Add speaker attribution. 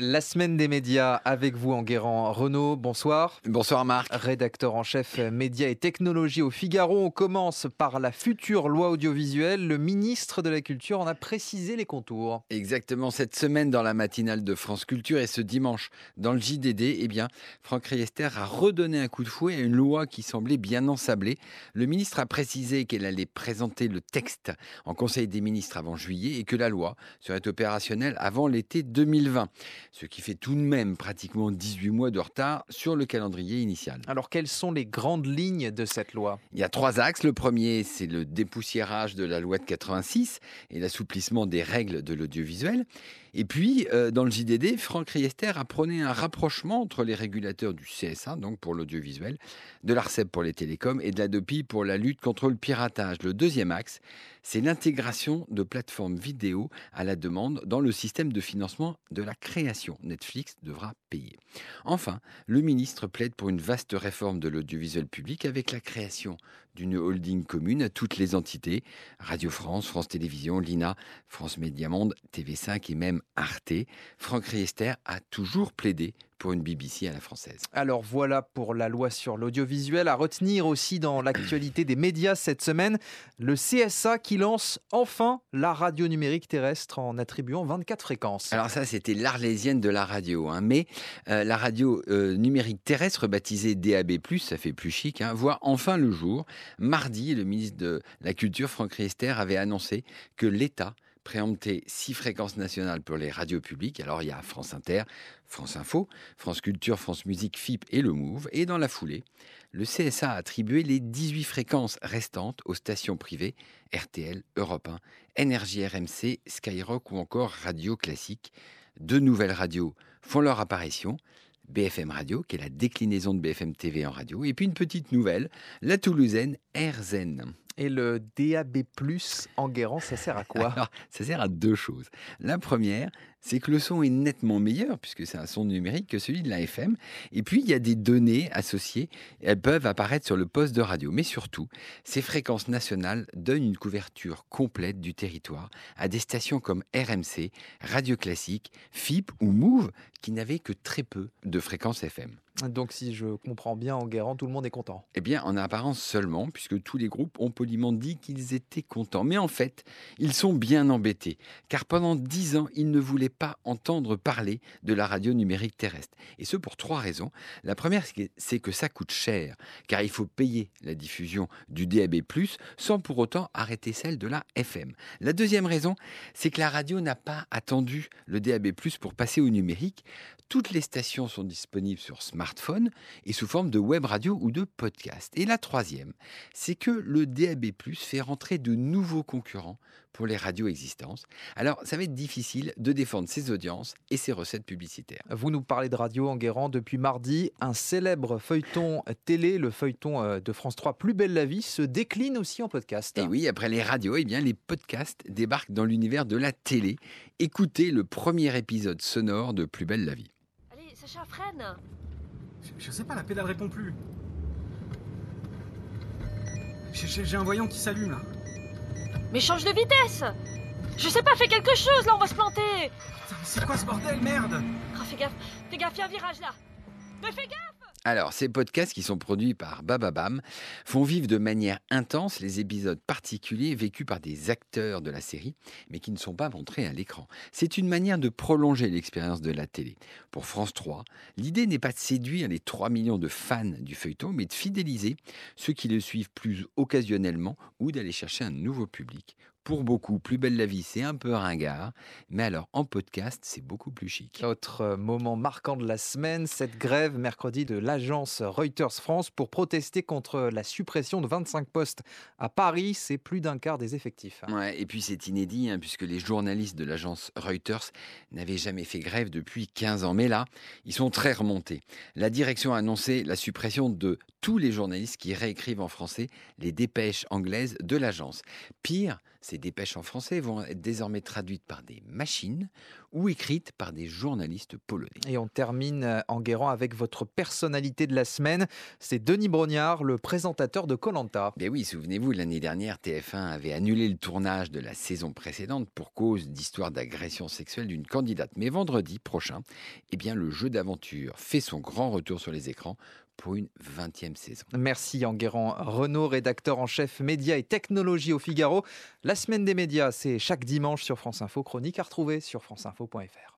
Speaker 1: La semaine des médias avec vous Enguerrand. Renaud, bonsoir.
Speaker 2: Bonsoir Marc.
Speaker 1: Rédacteur en chef médias et technologies au Figaro. On commence par la future loi audiovisuelle. Le ministre de la Culture en a précisé les contours.
Speaker 2: Exactement, cette semaine dans la matinale de France Culture et ce dimanche dans le JDD, eh bien, Franck Riester a redonné un coup de fouet à une loi qui semblait bien ensablée. Le ministre a précisé qu'elle allait présenter le texte en Conseil des ministres avant juillet et que la loi serait opérationnelle avant l'été 2020 ce qui fait tout de même pratiquement 18 mois de retard sur le calendrier initial.
Speaker 1: Alors quelles sont les grandes lignes de cette loi?
Speaker 2: Il y a trois axes. Le premier, c'est le dépoussiérage de la loi de 86 et l'assouplissement des règles de l'audiovisuel. Et puis, euh, dans le JDD, Franck Riester a prôné un rapprochement entre les régulateurs du CSA, donc pour l'audiovisuel, de l'ARCEP pour les télécoms et de la DOPI pour la lutte contre le piratage. Le deuxième axe, c'est l'intégration de plateformes vidéo à la demande dans le système de financement de la création. Netflix devra payer. Enfin, le ministre plaide pour une vaste réforme de l'audiovisuel public avec la création d'une holding commune à toutes les entités, Radio France, France Télévisions, l'INA, France Média Monde, TV5 et même Arte. Franck Riester a toujours plaidé pour une BBC à la française.
Speaker 1: Alors voilà pour la loi sur l'audiovisuel. À retenir aussi dans l'actualité des médias cette semaine, le CSA qui lance enfin la radio numérique terrestre en attribuant 24 fréquences.
Speaker 2: Alors ça, c'était l'arlésienne de la radio. Hein. Mais euh, la radio euh, numérique terrestre, baptisée DAB+, ça fait plus chic, hein, voit enfin le jour. Mardi, le ministre de la Culture, Franck Riester, avait annoncé que l'État préempter six fréquences nationales pour les radios publiques. Alors il y a France Inter, France Info, France Culture, France Musique, FIP et le Move. Et dans la foulée, le CSA a attribué les 18 fréquences restantes aux stations privées RTL, Europe 1, Énergie RMC, Skyrock ou encore Radio Classique. Deux nouvelles radios font leur apparition. BFM Radio, qui est la déclinaison de BFM TV en radio, et puis une petite nouvelle, la Toulousaine RZN.
Speaker 1: Et le DAB+, en ça sert à quoi?
Speaker 2: Ça sert à deux choses. La première, c'est que le son est nettement meilleur, puisque c'est un son numérique, que celui de la FM. Et puis, il y a des données associées, elles peuvent apparaître sur le poste de radio. Mais surtout, ces fréquences nationales donnent une couverture complète du territoire à des stations comme RMC, Radio Classique, FIP ou Move, qui n'avaient que très peu de fréquences FM.
Speaker 1: Donc, si je comprends bien, en guérant, tout le monde est content.
Speaker 2: Eh bien, en apparence seulement, puisque tous les groupes ont poliment dit qu'ils étaient contents. Mais en fait, ils sont bien embêtés, car pendant dix ans, ils ne voulaient pas entendre parler de la radio numérique terrestre. Et ce pour trois raisons. La première, c'est que ça coûte cher, car il faut payer la diffusion du DAB+, sans pour autant arrêter celle de la FM. La deuxième raison, c'est que la radio n'a pas attendu le DAB+, pour passer au numérique. Toutes les stations sont disponibles sur smartphone et sous forme de web radio ou de podcast. Et la troisième, c'est que le DAB+, fait rentrer de nouveaux concurrents pour les radios existantes. Alors, ça va être difficile de défendre ses audiences et ses recettes publicitaires.
Speaker 1: Vous nous parlez de radio en guérant depuis mardi. Un célèbre feuilleton télé, le feuilleton euh, de France 3 Plus belle la vie, se décline aussi en podcast.
Speaker 2: Et oui, après les radios, eh bien, les podcasts débarquent dans l'univers de la télé. Écoutez le premier épisode sonore de Plus belle la vie.
Speaker 3: Freine
Speaker 4: je, je sais pas, la pédale répond plus. J'ai un voyant qui s'allume là.
Speaker 3: Mais change de vitesse. Je sais pas, fais quelque chose, là, on va se planter.
Speaker 4: C'est quoi ce bordel, merde?
Speaker 3: Oh, Fais gaffe, fais gaffe, y a un virage là. Mais fais gaffe
Speaker 2: alors, ces podcasts qui sont produits par Bababam font vivre de manière intense les épisodes particuliers vécus par des acteurs de la série, mais qui ne sont pas montrés à l'écran. C'est une manière de prolonger l'expérience de la télé. Pour France 3, l'idée n'est pas de séduire les 3 millions de fans du feuilleton, mais de fidéliser ceux qui le suivent plus occasionnellement ou d'aller chercher un nouveau public pour beaucoup, Plus belle la vie, c'est un peu ringard, mais alors en podcast, c'est beaucoup plus chic.
Speaker 1: Autre euh, moment marquant de la semaine, cette grève mercredi de l'agence Reuters France pour protester contre la suppression de 25 postes à Paris, c'est plus d'un quart des effectifs.
Speaker 2: Ouais, et puis c'est inédit, hein, puisque les journalistes de l'agence Reuters n'avaient jamais fait grève depuis 15 ans. Mais là, ils sont très remontés. La direction a annoncé la suppression de tous les journalistes qui réécrivent en français les dépêches anglaises de l'agence. Pire, ces dépêches en français vont être désormais traduites par des machines ou écrites par des journalistes polonais.
Speaker 1: Et on termine euh, en guérant avec votre personnalité de la semaine. C'est Denis Brognard, le présentateur de Colanta.
Speaker 2: Ben oui, souvenez-vous, l'année dernière, TF1 avait annulé le tournage de la saison précédente pour cause d'histoire d'agression sexuelle d'une candidate. Mais vendredi prochain, eh bien, le jeu d'aventure fait son grand retour sur les écrans pour une 20e saison.
Speaker 1: Merci Enguerrand Renaud, rédacteur en chef médias et technologie au Figaro. La semaine des médias, c'est chaque dimanche sur France Info, chronique à retrouver sur franceinfo.fr.